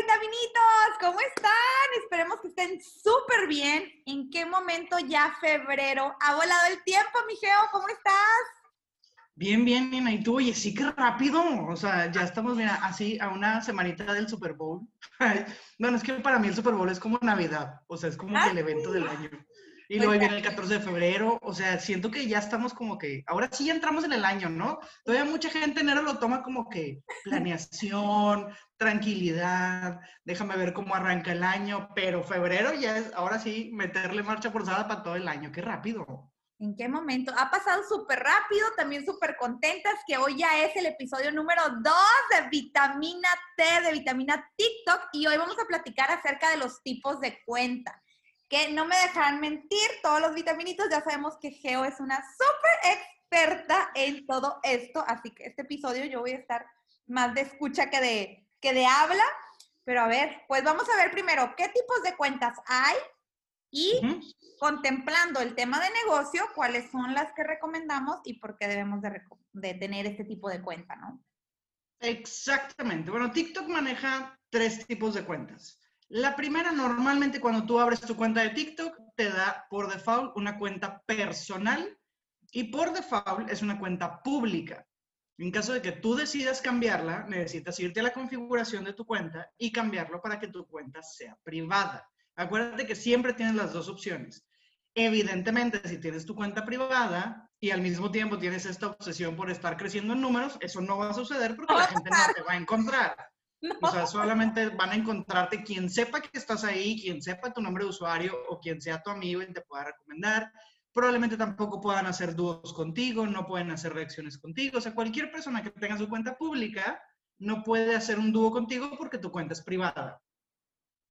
vitaminitos! ¿Cómo están? Esperemos que estén súper bien. ¿En qué momento ya febrero? ¿Ha volado el tiempo, mi Geo? ¿Cómo estás? Bien, bien, Nina. ¿Y tú? Oye, sí que rápido. O sea, ya estamos, mira, así a una semanita del Super Bowl. bueno, es que para mí el Super Bowl es como Navidad. O sea, es como que el evento del año. Y luego viene el 14 de febrero, o sea, siento que ya estamos como que, ahora sí ya entramos en el año, ¿no? Todavía mucha gente enero lo toma como que planeación, tranquilidad, déjame ver cómo arranca el año, pero febrero ya es, ahora sí, meterle marcha forzada para todo el año, qué rápido. ¿En qué momento? Ha pasado súper rápido, también súper contentas que hoy ya es el episodio número 2 de vitamina T, de vitamina TikTok, y hoy vamos a platicar acerca de los tipos de cuenta que no me dejarán mentir, todos los vitaminitos, ya sabemos que Geo es una súper experta en todo esto, así que este episodio yo voy a estar más de escucha que de, que de habla, pero a ver, pues vamos a ver primero qué tipos de cuentas hay y contemplando el tema de negocio, cuáles son las que recomendamos y por qué debemos de, de tener este tipo de cuenta, ¿no? Exactamente. Bueno, TikTok maneja tres tipos de cuentas. La primera, normalmente cuando tú abres tu cuenta de TikTok, te da por default una cuenta personal y por default es una cuenta pública. En caso de que tú decidas cambiarla, necesitas irte a la configuración de tu cuenta y cambiarlo para que tu cuenta sea privada. Acuérdate que siempre tienes las dos opciones. Evidentemente, si tienes tu cuenta privada y al mismo tiempo tienes esta obsesión por estar creciendo en números, eso no va a suceder porque la gente no te va a encontrar. O sea, solamente van a encontrarte quien sepa que estás ahí, quien sepa tu nombre de usuario o quien sea tu amigo y te pueda recomendar. Probablemente tampoco puedan hacer dúos contigo, no pueden hacer reacciones contigo. O sea, cualquier persona que tenga su cuenta pública no puede hacer un dúo contigo porque tu cuenta es privada.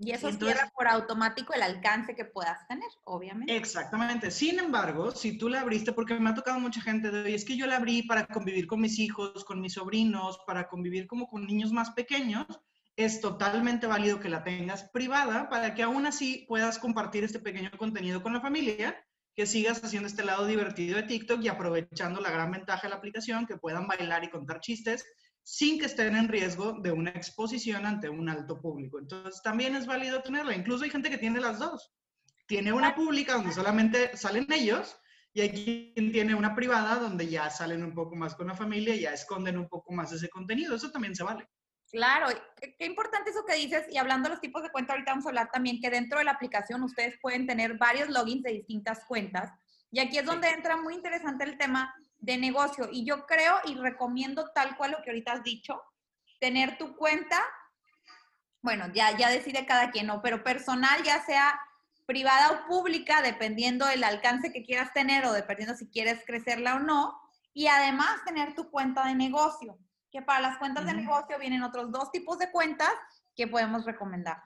Y eso cierra por automático el alcance que puedas tener, obviamente. Exactamente. Sin embargo, si tú la abriste, porque me ha tocado mucha gente de, es que yo la abrí para convivir con mis hijos, con mis sobrinos, para convivir como con niños más pequeños, es totalmente válido que la tengas privada para que aún así puedas compartir este pequeño contenido con la familia, que sigas haciendo este lado divertido de TikTok y aprovechando la gran ventaja de la aplicación, que puedan bailar y contar chistes sin que estén en riesgo de una exposición ante un alto público. Entonces, también es válido tenerla. Incluso hay gente que tiene las dos. Tiene una pública donde solamente salen ellos y hay quien tiene una privada donde ya salen un poco más con la familia y ya esconden un poco más ese contenido. Eso también se vale. Claro, qué, importante eso que dices. Y hablando de los tipos de cuenta, ahorita vamos a hablar también que dentro de la aplicación ustedes pueden tener varios logins de distintas cuentas. Y aquí es donde entra muy interesante el tema de negocio. Y yo creo y recomiendo tal cual lo que ahorita has dicho, tener tu cuenta, bueno, ya, ya decide cada quien, ¿no? Pero personal, ya sea privada o pública, dependiendo del alcance que quieras tener o dependiendo si quieres crecerla o no. Y además tener tu cuenta de negocio, que para las cuentas de negocio vienen otros dos tipos de cuentas que podemos recomendar.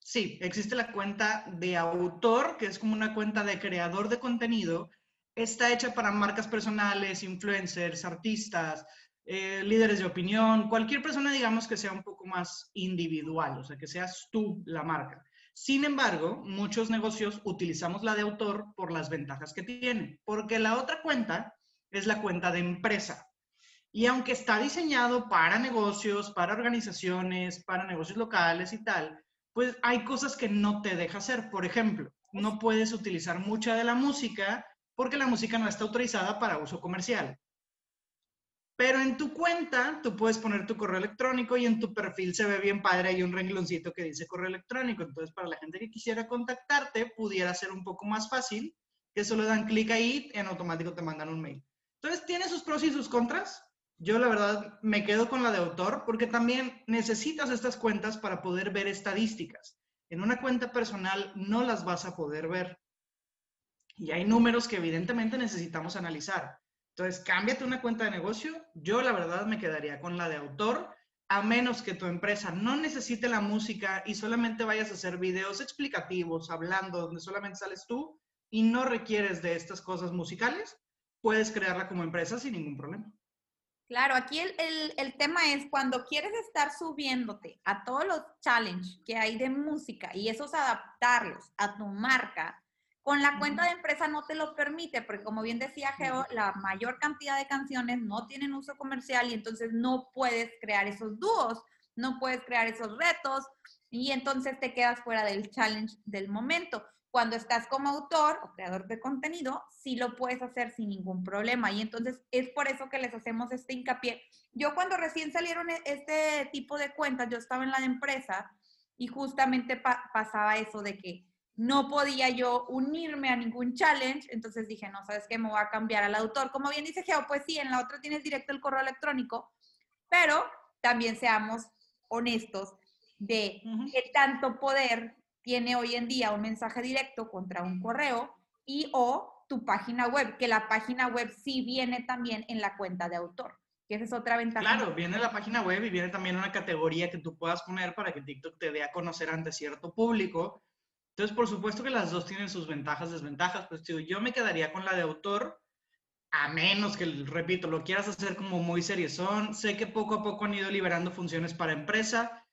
Sí, existe la cuenta de autor, que es como una cuenta de creador de contenido, está hecha para marcas personales, influencers, artistas, eh, líderes de opinión, cualquier persona, digamos, que sea un poco más individual, o sea, que seas tú la marca. Sin embargo, muchos negocios utilizamos la de autor por las ventajas que tiene, porque la otra cuenta es la cuenta de empresa. Y aunque está diseñado para negocios, para organizaciones, para negocios locales y tal, pues hay cosas que no te deja hacer. Por ejemplo, no puedes utilizar mucha de la música porque la música no está autorizada para uso comercial. Pero en tu cuenta, tú puedes poner tu correo electrónico y en tu perfil se ve bien padre, hay un rengloncito que dice correo electrónico. Entonces, para la gente que quisiera contactarte, pudiera ser un poco más fácil, que solo dan clic ahí y en automático te mandan un mail. Entonces, tiene sus pros y sus contras. Yo, la verdad, me quedo con la de autor porque también necesitas estas cuentas para poder ver estadísticas. En una cuenta personal no las vas a poder ver. Y hay números que evidentemente necesitamos analizar. Entonces, cámbiate una cuenta de negocio. Yo la verdad me quedaría con la de autor, a menos que tu empresa no necesite la música y solamente vayas a hacer videos explicativos, hablando, donde solamente sales tú y no requieres de estas cosas musicales, puedes crearla como empresa sin ningún problema. Claro, aquí el, el, el, tema es cuando quieres estar subiéndote a todos los challenges que hay de música y esos adaptarlos a tu marca, con la cuenta de empresa no te lo permite, porque como bien decía Geo, la mayor cantidad de canciones no tienen uso comercial y entonces no puedes crear esos dúos. no puedes crear esos retos y entonces te quedas fuera del challenge del momento. Cuando estás como autor o creador de contenido, sí lo puedes hacer sin ningún problema. Y entonces es por eso que les hacemos este hincapié. Yo cuando recién salieron e-, este tipo de cuentas, yo estaba en la empresa y justamente pasaba eso de que no podía yo unirme a ningún challenge, entonces dije, no, ¿sabes qué? Me voy a cambiar al autor. Como bien dice Geo, pues sí, en la otra tienes directo el correo electrónico, pero también seamos honestos de qué tanto poder tiene hoy en día un mensaje directo contra un correo y o tu página web, que la página web sí viene también en la cuenta de autor, que esa es otra ventaja. Claro, viene la página web y viene también una categoría que tú puedas poner para que TikTok te dé a conocer ante cierto público. Entonces, por supuesto que las dos tienen sus ventajas, desventajas, pues yo me quedaría con la de autor, a menos que, repito, lo quieras hacer como muy seriezón. Sé que poco a poco han ido liberando funciones para empresa,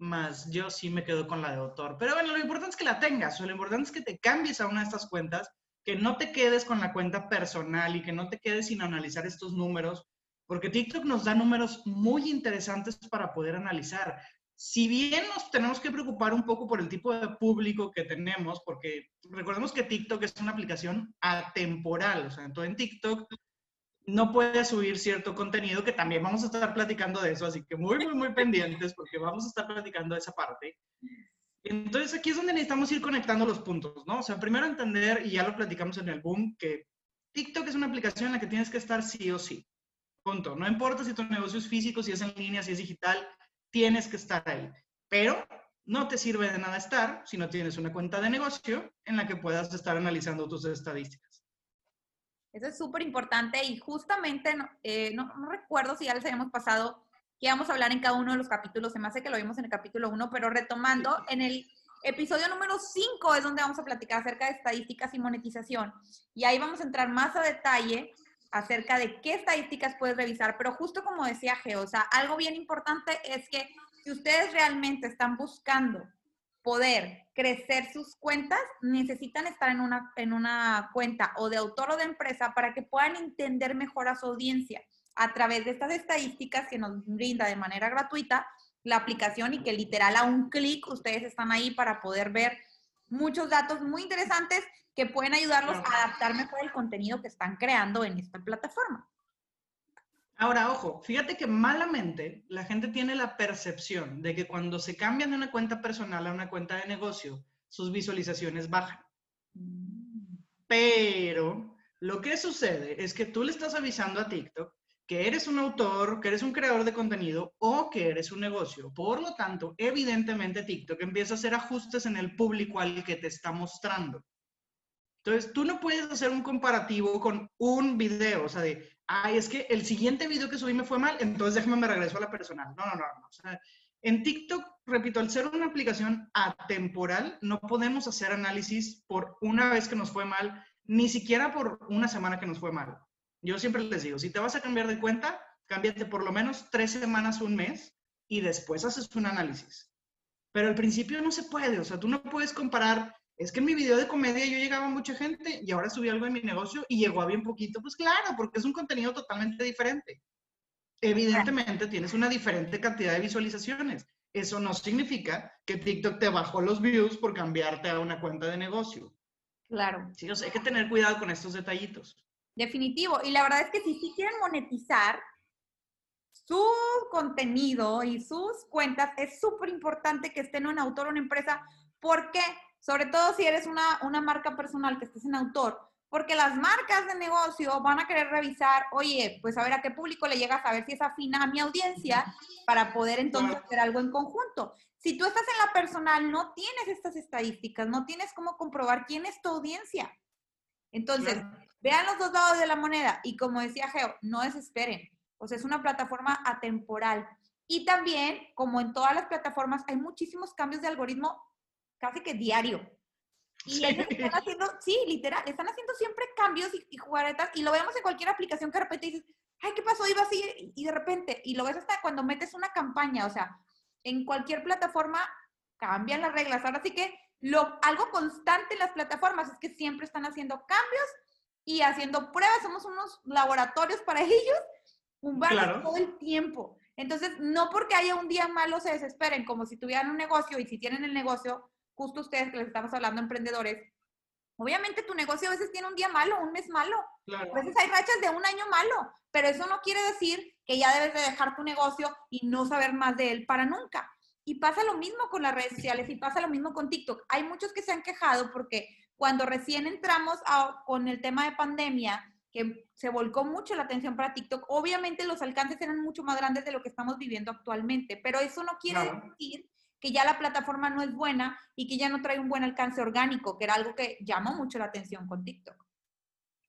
más yo sí me quedo con la de autor. Pero bueno, lo importante es que la tengas, o lo importante es que te cambies a una de estas cuentas, que no te quedes con la cuenta personal y que no te quedes sin analizar estos números, porque TikTok nos da números muy interesantes para poder analizar. Si bien nos tenemos que preocupar un poco por el tipo de público que tenemos, porque recordemos que TikTok es una aplicación atemporal, o sea, entonces en TikTok no puede subir cierto contenido, que también vamos a estar platicando de eso, así que muy, muy, muy pendientes porque vamos a estar platicando de esa parte. Entonces aquí es donde necesitamos ir conectando los puntos, ¿no? O sea, primero entender, y ya lo platicamos en el boom, que TikTok es una aplicación en la que tienes que estar sí o sí. Punto. No importa si tu negocio es físico, si es en línea, si es digital, tienes que estar ahí. Pero no te sirve de nada estar si no tienes una cuenta de negocio en la que puedas estar analizando tus estadísticas. Eso es súper importante y justamente, eh, no, no, recuerdo si ya les habíamos pasado que íbamos a hablar en cada uno de los capítulos, se me hace que lo vimos en el capítulo 1, pero retomando, en el episodio número 5 es donde vamos a platicar acerca de estadísticas y monetización. Y ahí vamos a entrar más a detalle acerca de qué estadísticas puedes revisar, pero justo como decía Geo, o sea, algo bien importante es que si ustedes realmente están buscando poder crecer sus cuentas, necesitan estar en una, en una cuenta o de autor o de empresa para que puedan entender mejor a su audiencia. A través de estas estadísticas que nos brinda de manera gratuita la aplicación y que literal a un clic ustedes están ahí para poder ver muchos datos muy interesantes que pueden ayudarlos a adaptar mejor el contenido que están creando en esta plataforma. Ahora, ojo, fíjate que malamente la gente tiene la percepción de que cuando se cambian de una cuenta personal a una cuenta de negocio, sus visualizaciones bajan. Pero lo que sucede es que tú le estás avisando a TikTok que eres un autor, que eres un creador de contenido o que eres un negocio. Por lo tanto, evidentemente TikTok empieza a hacer ajustes en el público al que te está mostrando. Entonces, tú no puedes hacer un comparativo con un video, o sea, de, ay, es que el siguiente video que subí me fue mal, entonces déjame me regreso a la personal. No, no, no, no. O sea, en TikTok, repito, al ser una aplicación atemporal, no podemos hacer análisis por una vez que nos fue mal, ni siquiera por una semana que nos fue mal. Yo siempre les digo, si te vas a cambiar de cuenta, cámbiate por lo menos tres semanas, un mes, y después haces un análisis. Pero al principio no se puede, o sea, tú no puedes comparar es que en mi video de comedia yo llegaba a mucha gente y ahora subí algo en mi negocio y llegó a bien poquito. Pues claro, porque es un contenido totalmente diferente. Evidentemente tienes una diferente cantidad de visualizaciones. Eso no significa que TikTok te bajó los views por cambiarte a una cuenta de negocio. Claro. Sí, o sea, hay que tener cuidado con estos detallitos. Definitivo. Y la verdad es que si sí quieren monetizar su contenido y sus cuentas, es súper importante que estén en un autor o una empresa. ¿Por qué? sobre todo si eres una, una marca personal que estés en autor, porque las marcas de negocio van a querer revisar, oye, pues a ver a qué público le llega a ver si es afina a mi audiencia para poder entonces hacer algo en conjunto. Si tú estás en la personal, no tienes estas estadísticas, no tienes cómo comprobar quién es tu audiencia. Entonces, vean los dos lados de la moneda y como decía Geo, no desesperen. O sea, es una plataforma atemporal. Y también, como en todas las plataformas, hay muchísimos cambios de algoritmo casi que diario. Y sí. están haciendo, sí, literal, están haciendo siempre cambios y, y, jugaretas y lo vemos en cualquier aplicación que de repente dices, ay, ¿qué pasó? Iba así y de repente, y lo ves hasta cuando metes una campaña, o sea, en cualquier plataforma cambian las reglas. Ahora sí que lo, algo constante en las plataformas es que siempre están haciendo cambios y haciendo pruebas, somos unos laboratorios para ellos, un claro. todo el tiempo. Entonces, no porque haya un día malo se desesperen, como si tuvieran un negocio y si tienen el negocio, justo ustedes que les estamos hablando, emprendedores, obviamente tu negocio a veces tiene un día malo, un mes malo. A veces hay rachas de un año malo, pero eso no quiere decir que ya debes de dejar tu negocio y no saber más de él para nunca. Y pasa lo mismo con las redes sociales y pasa lo mismo con TikTok. Hay muchos que se han quejado porque cuando recién entramos con el tema de pandemia, que se volcó mucho la atención para TikTok, obviamente los alcances eran mucho más grandes de lo que estamos viviendo actualmente, pero eso no quiere decir que ya la plataforma no es buena y que ya no trae un buen alcance orgánico, que era algo que llamó mucho la atención con TikTok.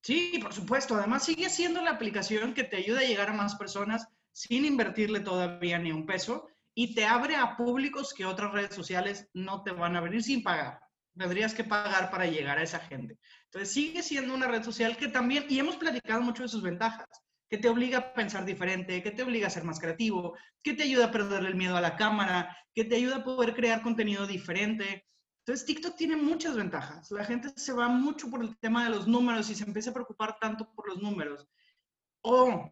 Sí, por supuesto. Además, sigue siendo la aplicación que te ayuda a llegar a más personas sin invertirle todavía ni un peso y te abre a públicos que otras redes sociales no te van a venir sin pagar. Tendrías que pagar para llegar a esa gente. Entonces, sigue siendo una red social que también, y hemos platicado mucho de sus ventajas, que te obliga a pensar diferente, que te obliga a ser más creativo, que te ayuda a perder el miedo a la cámara, que te ayuda a poder crear contenido diferente. Entonces, TikTok tiene muchas ventajas. La gente se va mucho por el tema de los números y se empieza a preocupar tanto por los números. O,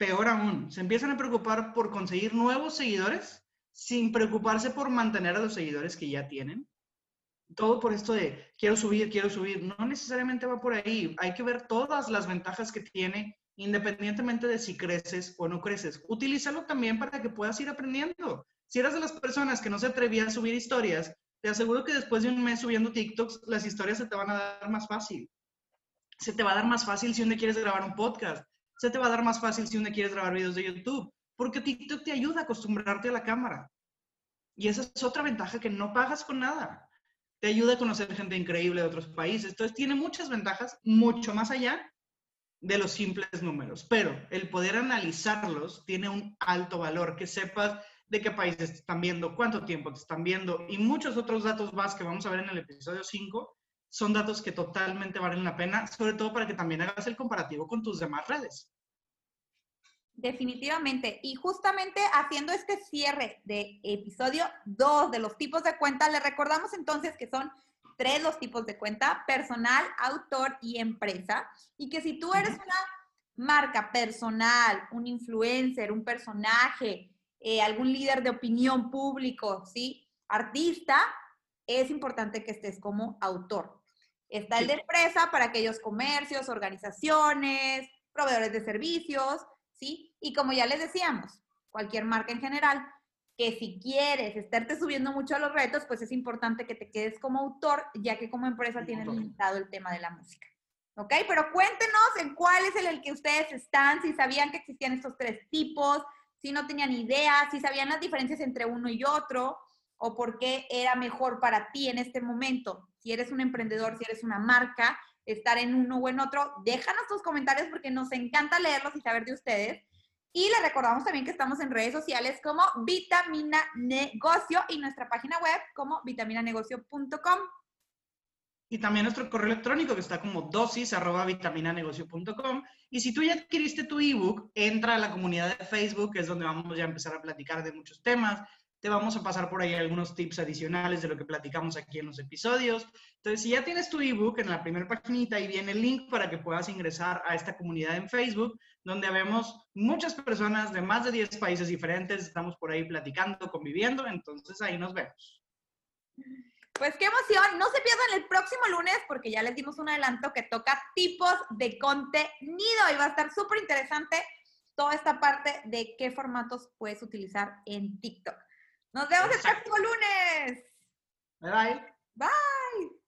peor aún, se empiezan a preocupar por conseguir nuevos seguidores sin preocuparse por mantener a los seguidores que ya tienen. Todo por esto de quiero subir, quiero subir. No necesariamente va por ahí. Hay que ver todas las ventajas que tiene independientemente de si creces o no creces. Utilízalo también para que puedas ir aprendiendo. Si eres de las personas que no se atrevía a subir historias, te aseguro que después de un mes subiendo TikToks, las historias se te van a dar más fácil. Se te va a dar más fácil si un día quieres grabar un podcast. Se te va a dar más fácil si un día quieres grabar videos de YouTube. Porque TikTok te ayuda a acostumbrarte a la cámara. Y esa es otra ventaja que no pagas con nada. Te ayuda a conocer gente increíble de otros países. Entonces tiene muchas ventajas, mucho más allá de los simples números, pero el poder analizarlos tiene un alto valor, que sepas de qué países te están viendo, cuánto tiempo te están viendo y muchos otros datos más que vamos a ver en el episodio 5 son datos que totalmente valen la pena, sobre todo para que también hagas el comparativo con tus demás redes. Definitivamente. Y justamente haciendo este cierre de episodio 2 de los tipos de cuenta, le recordamos entonces que son tres los tipos de cuenta, personal, autor y empresa. Y que si tú eres una marca personal, un influencer, un personaje, eh, algún líder de opinión público, ¿sí? Artista, es importante que estés como autor. Está el de empresa para aquellos comercios, organizaciones, proveedores de servicios, ¿sí? Y como ya les decíamos, cualquier marca en general, que si quieres estarte subiendo mucho a los retos, pues es importante que te quedes como autor, ya que como empresa tienes limitado el tema de la música. ¿Ok? Pero cuéntenos en cuál es el, el que ustedes están, si sabían que existían estos tres tipos, si no tenían idea, si sabían las diferencias entre uno y otro, o por qué era mejor para ti en este momento. Si eres un emprendedor, si eres una marca, estar en uno o en otro, déjanos tus comentarios porque nos encanta leerlos y saber de ustedes. Y le recordamos también que estamos en redes sociales como Vitamina Negocio y nuestra página web como vitaminanegocio.com. Y también nuestro correo electrónico que está como dosis arroba vitaminanegocio.com. Y si tú ya adquiriste tu ebook, entra a la comunidad de Facebook, que es donde vamos ya a empezar a platicar de muchos temas te vamos a pasar por ahí algunos tips adicionales de lo que platicamos aquí en los episodios. Entonces, si ya tienes tu ebook en la primera paginita, ahí viene el link para que puedas ingresar a esta comunidad en Facebook, donde vemos muchas personas de más de 10 países diferentes, estamos por ahí platicando, conviviendo, entonces ahí nos vemos. Pues qué emoción, no se pierdan el próximo lunes porque ya les dimos un adelanto que toca tipos de contenido y va a estar súper interesante toda esta parte de qué formatos puedes utilizar en TikTok. Nos vemos el próximo lunes. Bye bye. Bye.